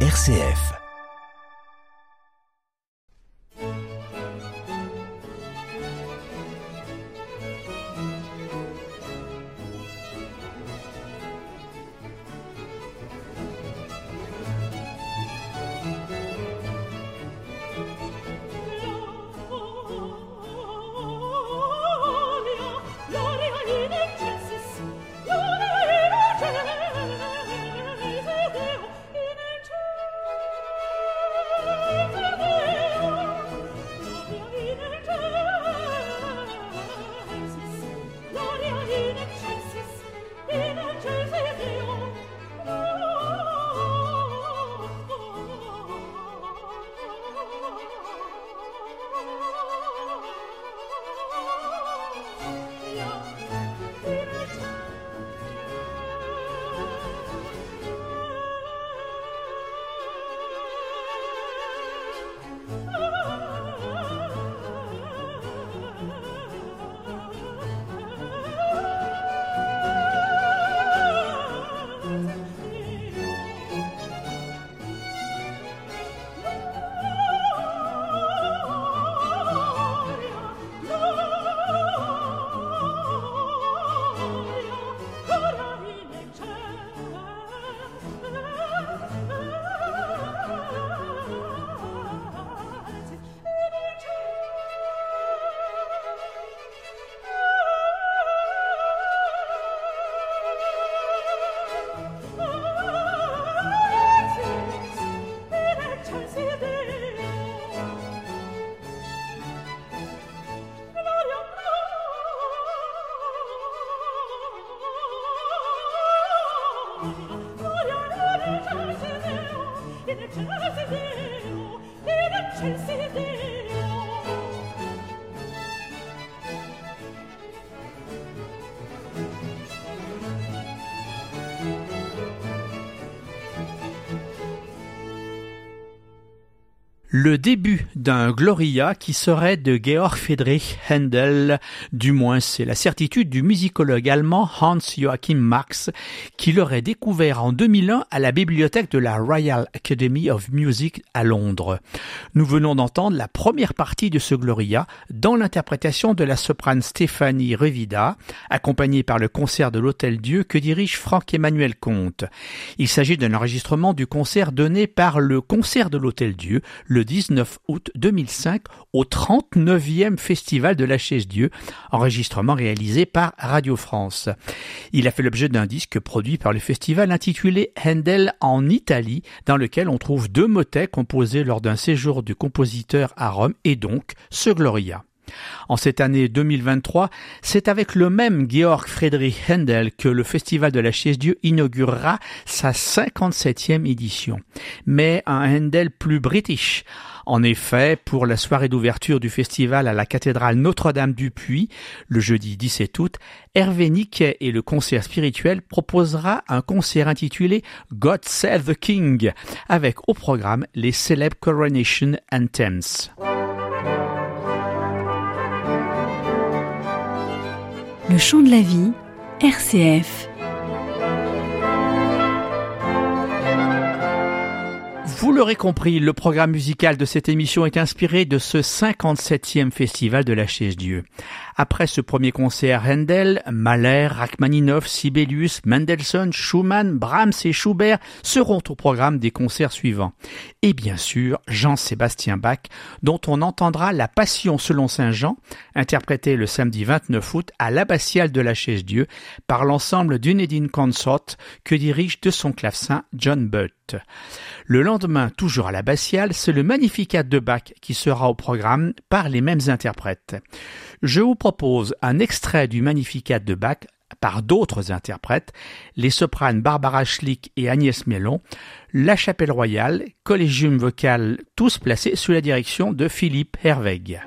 RCF. Le début d'un Gloria qui serait de Georg Friedrich Händel, du moins c'est la certitude du musicologue allemand Hans Joachim Marx qui l'aurait découvert en 2001 à la bibliothèque de la Royal Academy of Music à Londres. Nous venons d'entendre la première partie de ce Gloria dans l'interprétation de la soprane Stéphanie Revida, accompagnée par le concert de l'Hôtel Dieu que dirige Franck-Emmanuel Comte. Il s'agit d'un enregistrement du concert donné par le concert de l'Hôtel Dieu le 19 août 2005 au 39e Festival de la Chaise Dieu, enregistrement réalisé par Radio France. Il a fait l'objet d'un disque produit par le festival intitulé Handel en Italie, dans lequel on trouve deux motets composés lors d'un séjour du compositeur à Rome et donc ce Gloria. En cette année 2023, c'est avec le même Georg Friedrich Händel que le Festival de la Chaise Dieu inaugurera sa 57e édition. Mais un Händel plus british. En effet, pour la soirée d'ouverture du festival à la cathédrale Notre-Dame du Puy, le jeudi 17 août, Hervé Niquet et le concert spirituel proposera un concert intitulé God Save the King, avec au programme les célèbres Coronation Anthems. Le chant de la vie, RCF. Vous l'aurez compris, le programme musical de cette émission est inspiré de ce 57e festival de la chaise Dieu. Après ce premier concert, Handel, Mahler, Rachmaninoff, Sibelius, Mendelssohn, Schumann, Brahms et Schubert seront au programme des concerts suivants. Et bien sûr, Jean-Sébastien Bach, dont on entendra la Passion selon Saint Jean, interprétée le samedi 29 août à l'abbatiale de la Chaise Dieu par l'ensemble d'Unedin Consort que dirige de son clavecin John Butt. Le lendemain, toujours à l'abbatiale, c'est le Magnificat de Bach qui sera au programme par les mêmes interprètes. Je vous propose un extrait du Magnificat de Bach par d'autres interprètes, les sopranes Barbara Schlick et Agnès Mellon, La Chapelle Royale, Collégium Vocal, tous placés sous la direction de Philippe Herweg.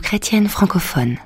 Chrétienne francophone.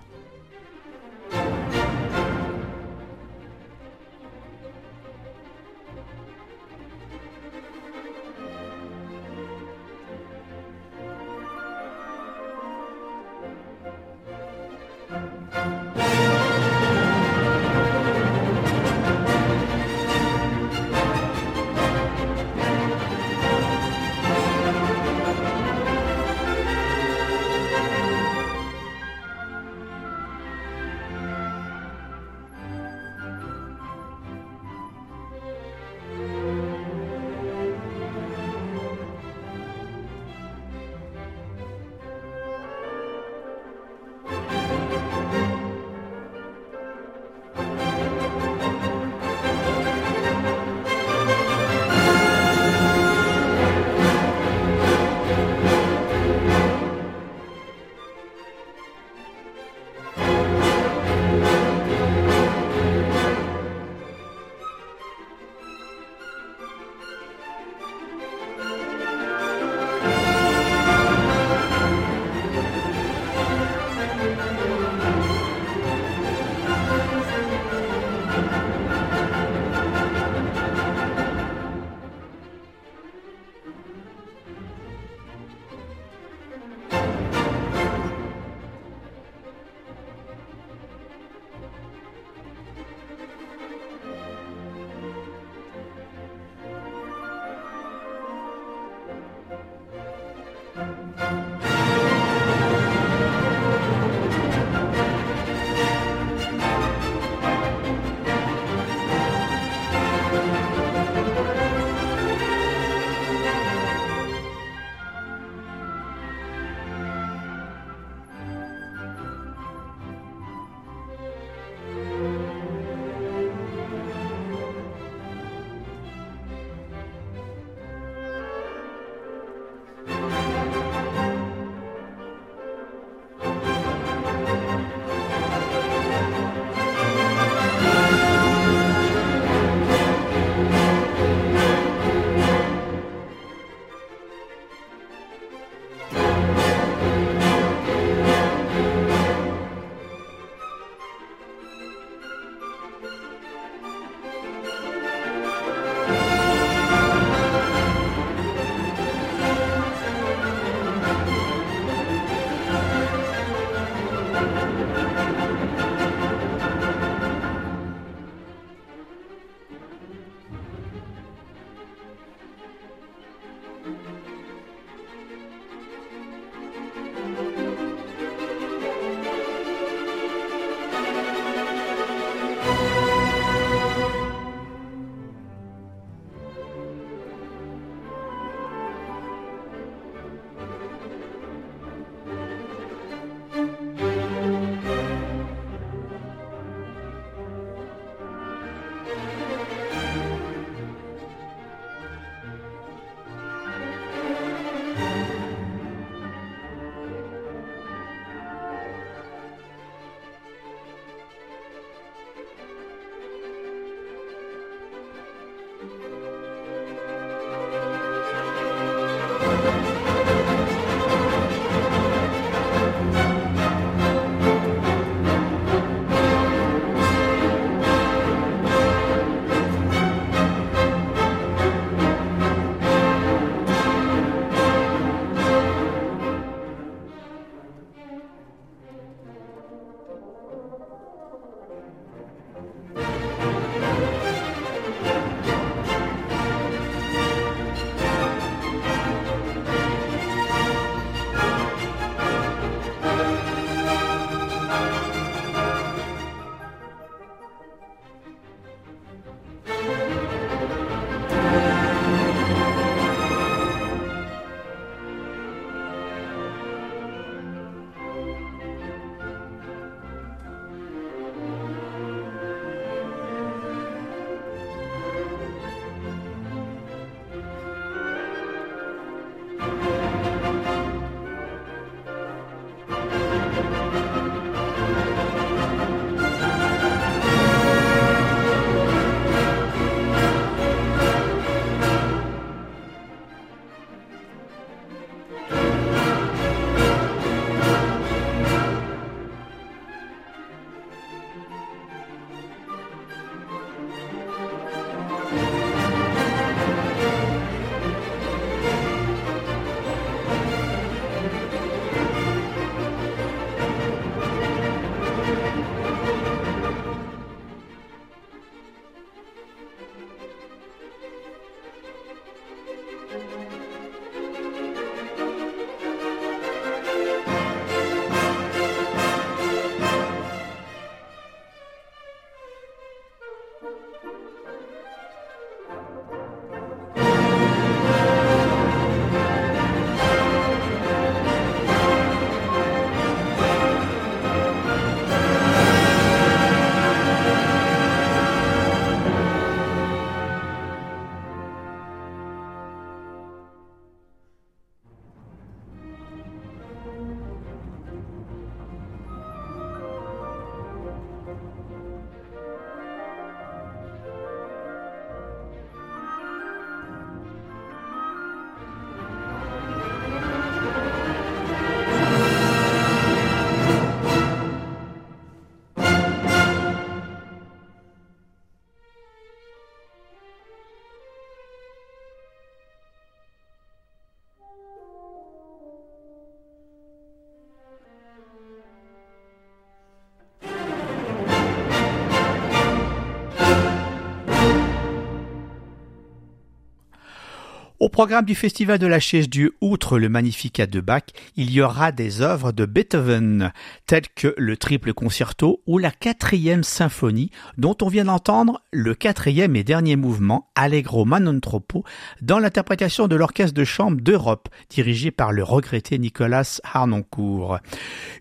Au programme du Festival de la Chaise Dieu, outre le Magnificat de Bach, il y aura des œuvres de Beethoven, telles que le triple concerto ou la quatrième symphonie, dont on vient d'entendre le quatrième et dernier mouvement, Allegro non troppo, dans l'interprétation de l'Orchestre de chambre d'Europe, dirigé par le regretté Nicolas Harnoncourt.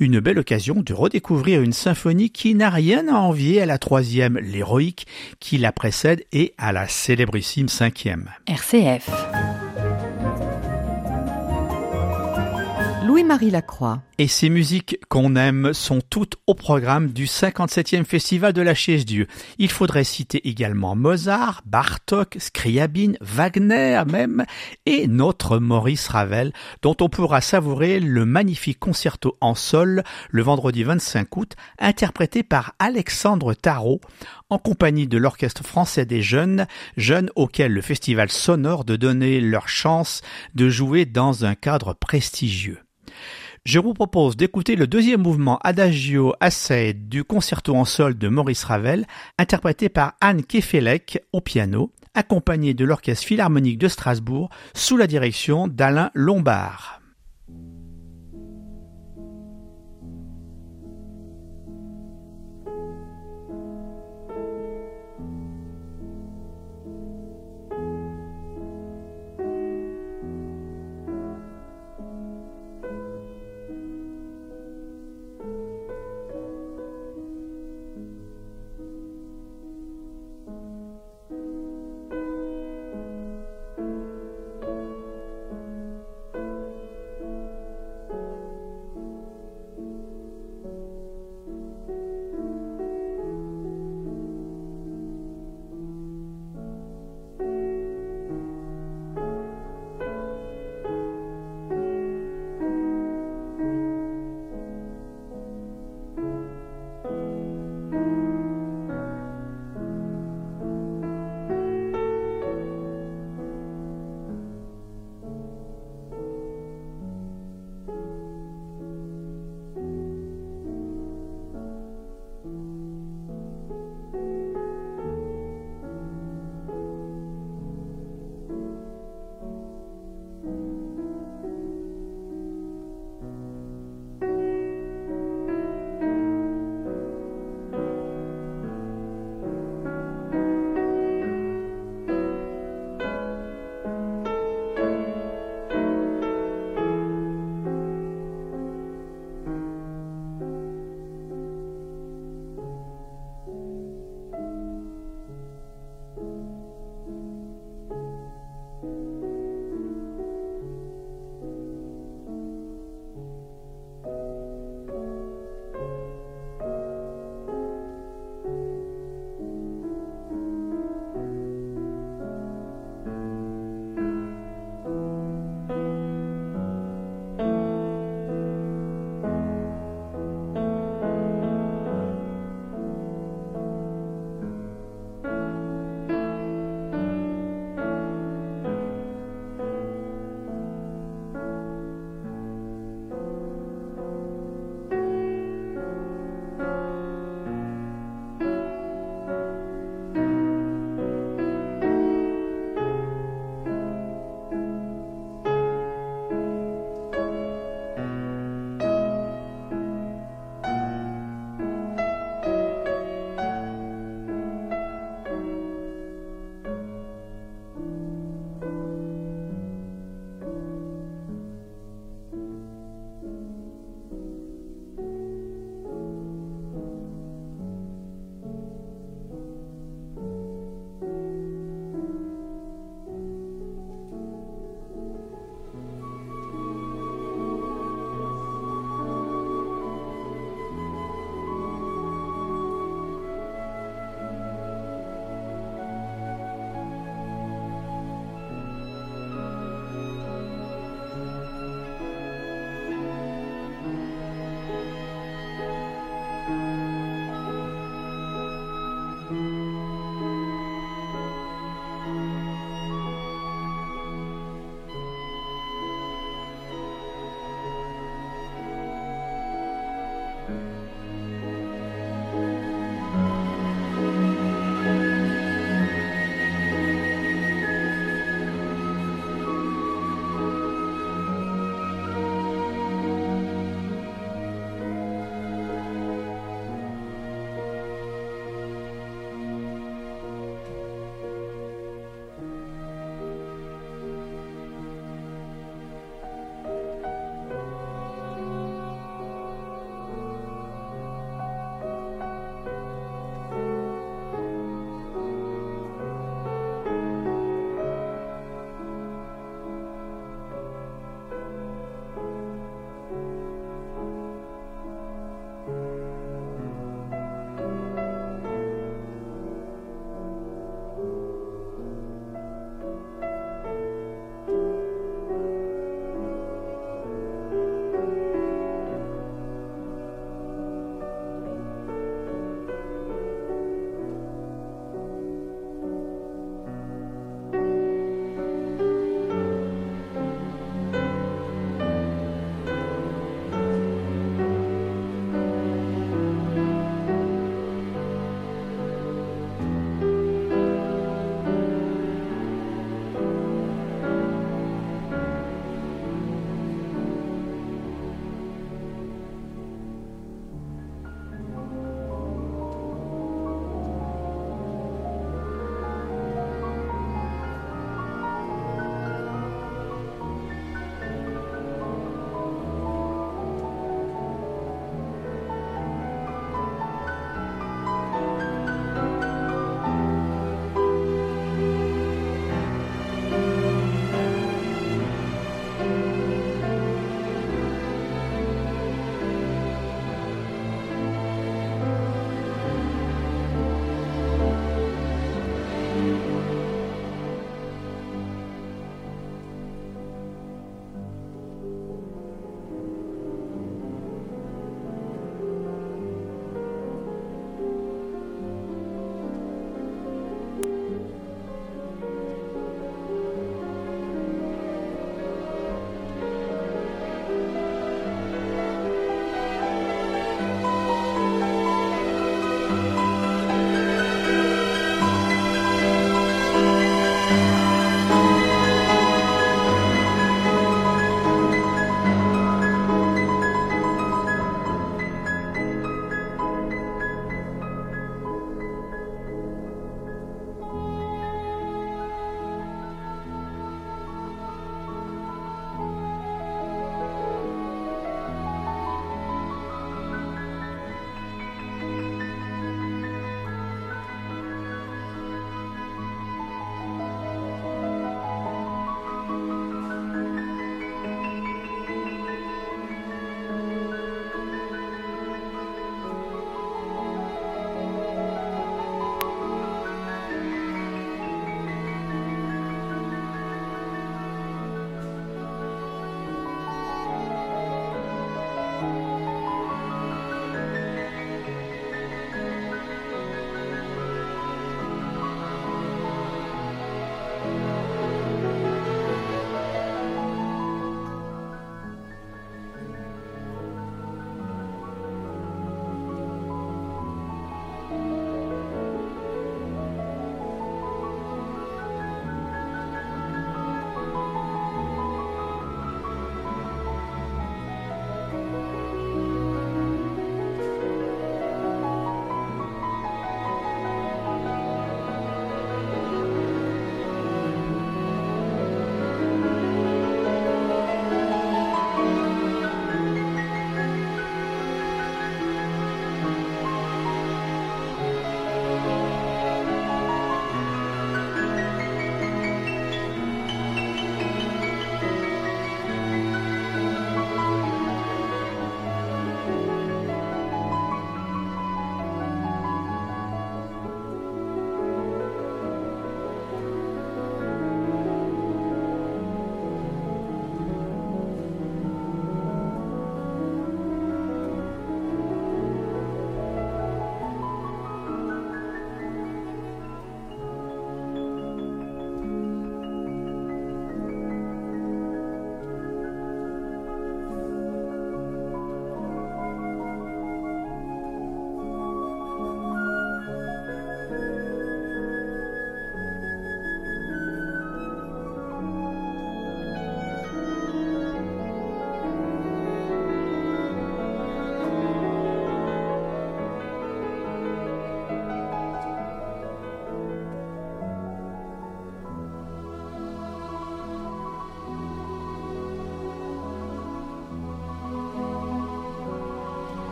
Une belle occasion de redécouvrir une symphonie qui n'a rien à envier à la troisième, l'héroïque, qui la précède, et à la célébrissime cinquième. RCF. Louis-Marie Lacroix. Et ces musiques qu'on aime sont toutes au programme du 57e Festival de la Chaise Dieu. Il faudrait citer également Mozart, Bartok, Scriabine, Wagner même, et notre Maurice Ravel, dont on pourra savourer le magnifique concerto en sol le vendredi 25 août, interprété par Alexandre Tarot, en compagnie de l'Orchestre français des jeunes, jeunes auxquels le festival sonore de donner leur chance de jouer dans un cadre prestigieux. Je vous propose d'écouter le deuxième mouvement Adagio Assai du concerto en sol de Maurice Ravel, interprété par Anne Kefelec au piano, accompagné de l'Orchestre Philharmonique de Strasbourg sous la direction d'Alain Lombard.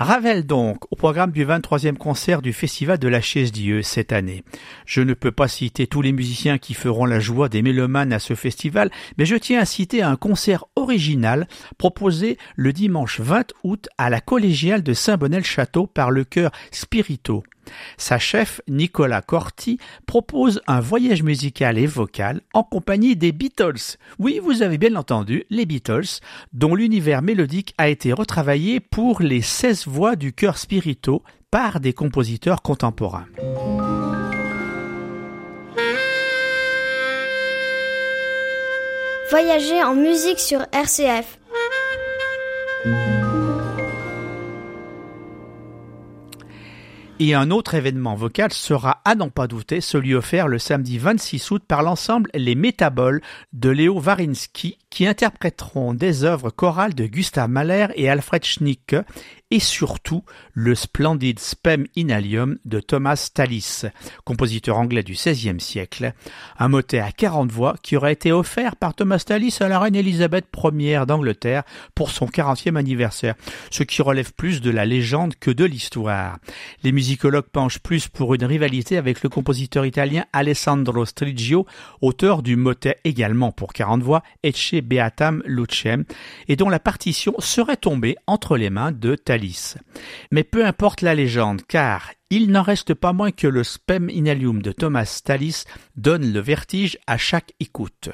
Ravel donc, au programme du 23e concert du Festival de la Chaise Dieu cette année. Je ne peux pas citer tous les musiciens qui feront la joie des mélomanes à ce festival, mais je tiens à citer un concert original proposé le dimanche 20 août à la collégiale de Saint-Bonnet-le-Château par le chœur Spirito. Sa chef, Nicolas Corti, propose un voyage musical et vocal en compagnie des Beatles. Oui, vous avez bien entendu, les Beatles, dont l'univers mélodique a été retravaillé pour les 16 voix du chœur spirito par des compositeurs contemporains. Voyager en musique sur RCF. Et un autre événement vocal sera, à n'en pas douter, celui offert le samedi 26 août par l'ensemble Les Métaboles de Léo Varinsky, qui interpréteront des œuvres chorales de Gustav Mahler et Alfred Schnicke et surtout le splendide Spem Inalium de Thomas Tallis, compositeur anglais du XVIe siècle, un motet à 40 voix qui aurait été offert par Thomas Tallis à la reine Elisabeth Ier d'Angleterre pour son 40e anniversaire, ce qui relève plus de la légende que de l'histoire. Musicologues penchent plus pour une rivalité avec le compositeur italien Alessandro Strigio, auteur du motet également pour 40 voix Ecce Beatam Lucem, et dont la partition serait tombée entre les mains de Tallis. Mais peu importe la légende, car il n'en reste pas moins que le Spem Inalium de Thomas Tallis donne le vertige à chaque écoute.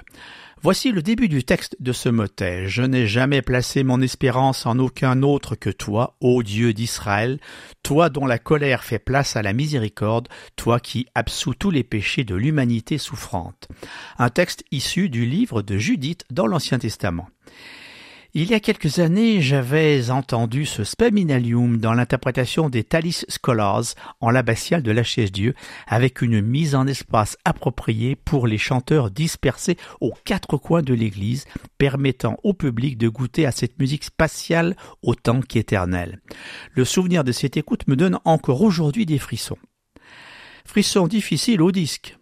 Voici le début du texte de ce motet. Je n'ai jamais placé mon espérance en aucun autre que toi, ô Dieu d'Israël, toi dont la colère fait place à la miséricorde, toi qui absous tous les péchés de l'humanité souffrante. Un texte issu du livre de Judith dans l'Ancien Testament. Il y a quelques années, j'avais entendu ce spaminalium dans l'interprétation des Thalis Scholars en l'abbatiale de la Chaise Dieu, avec une mise en espace appropriée pour les chanteurs dispersés aux quatre coins de l'église, permettant au public de goûter à cette musique spatiale autant qu'éternelle. Le souvenir de cette écoute me donne encore aujourd'hui des frissons. Frissons difficiles au disque,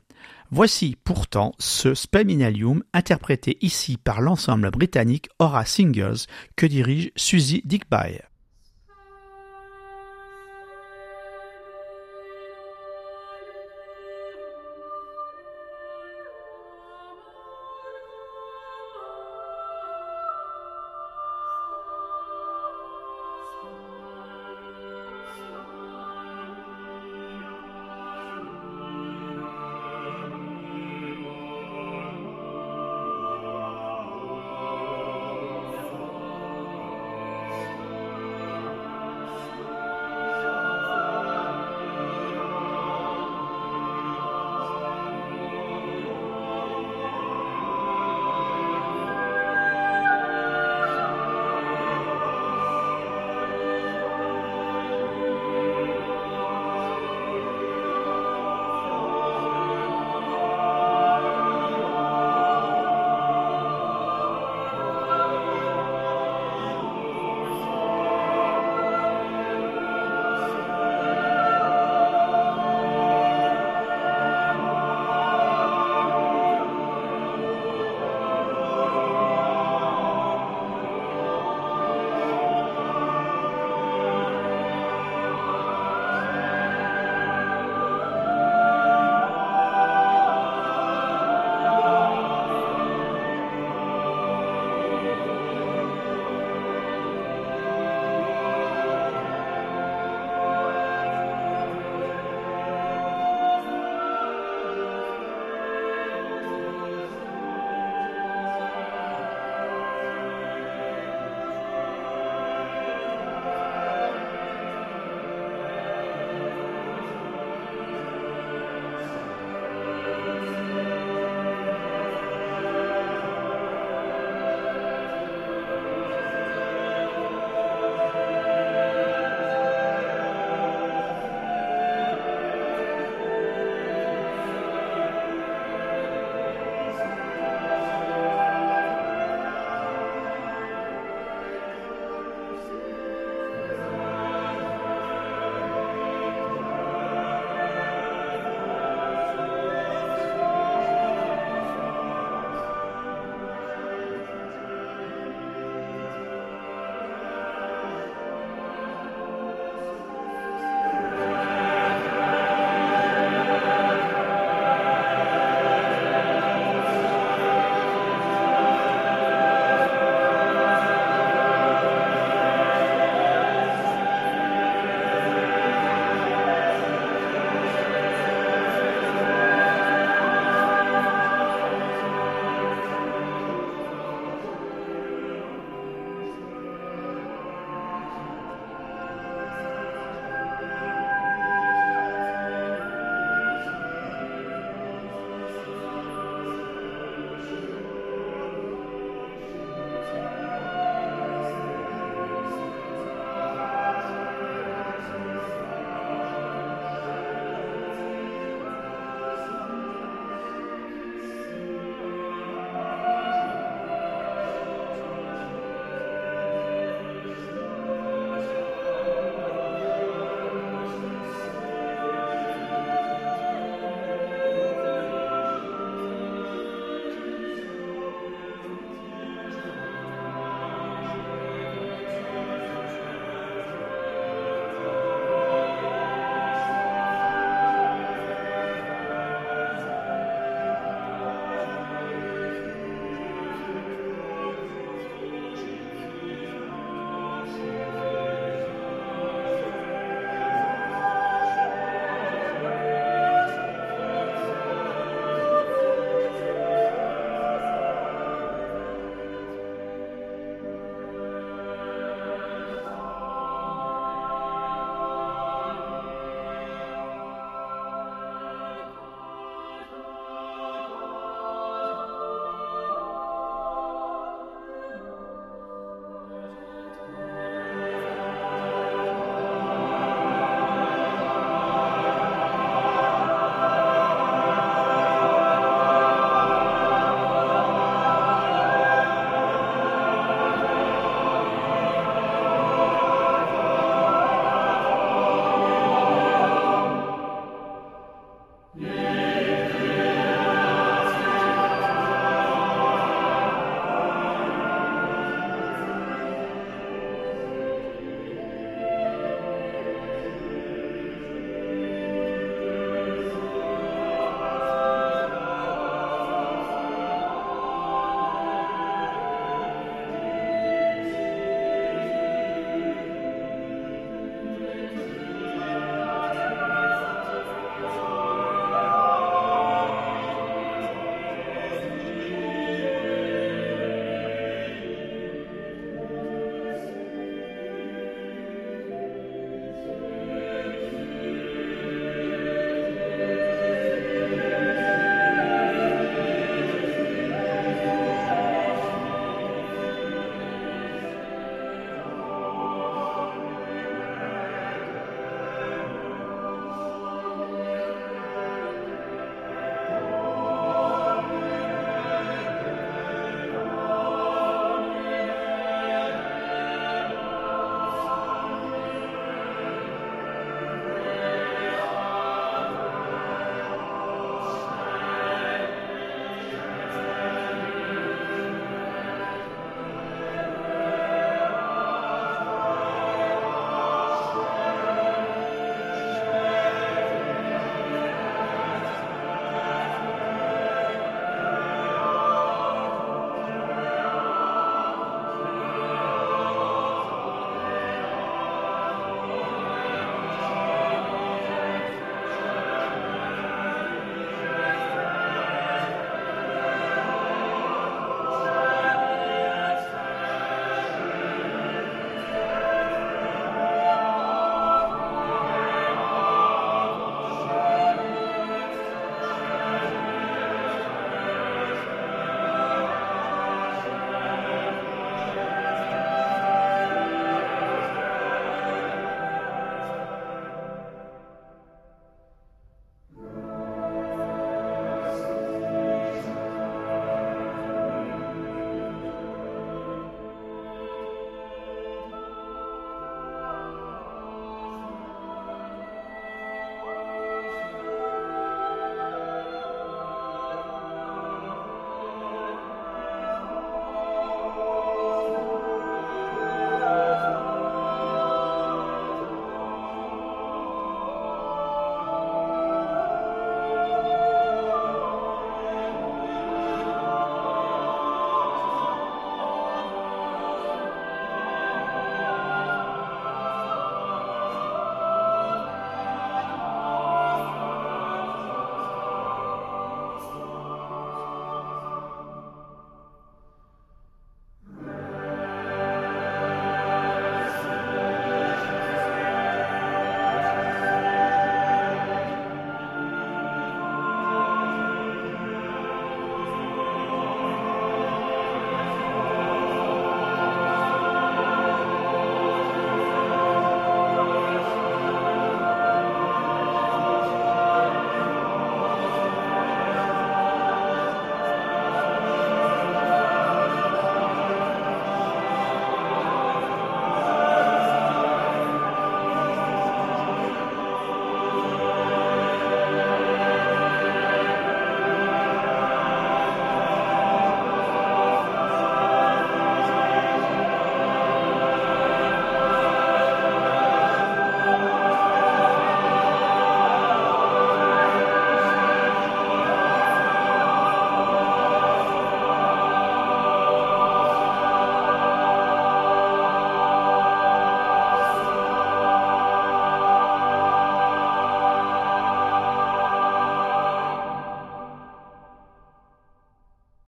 Voici pourtant ce Spaminalium interprété ici par l'ensemble britannique Aura Singers que dirige Suzy Dickby.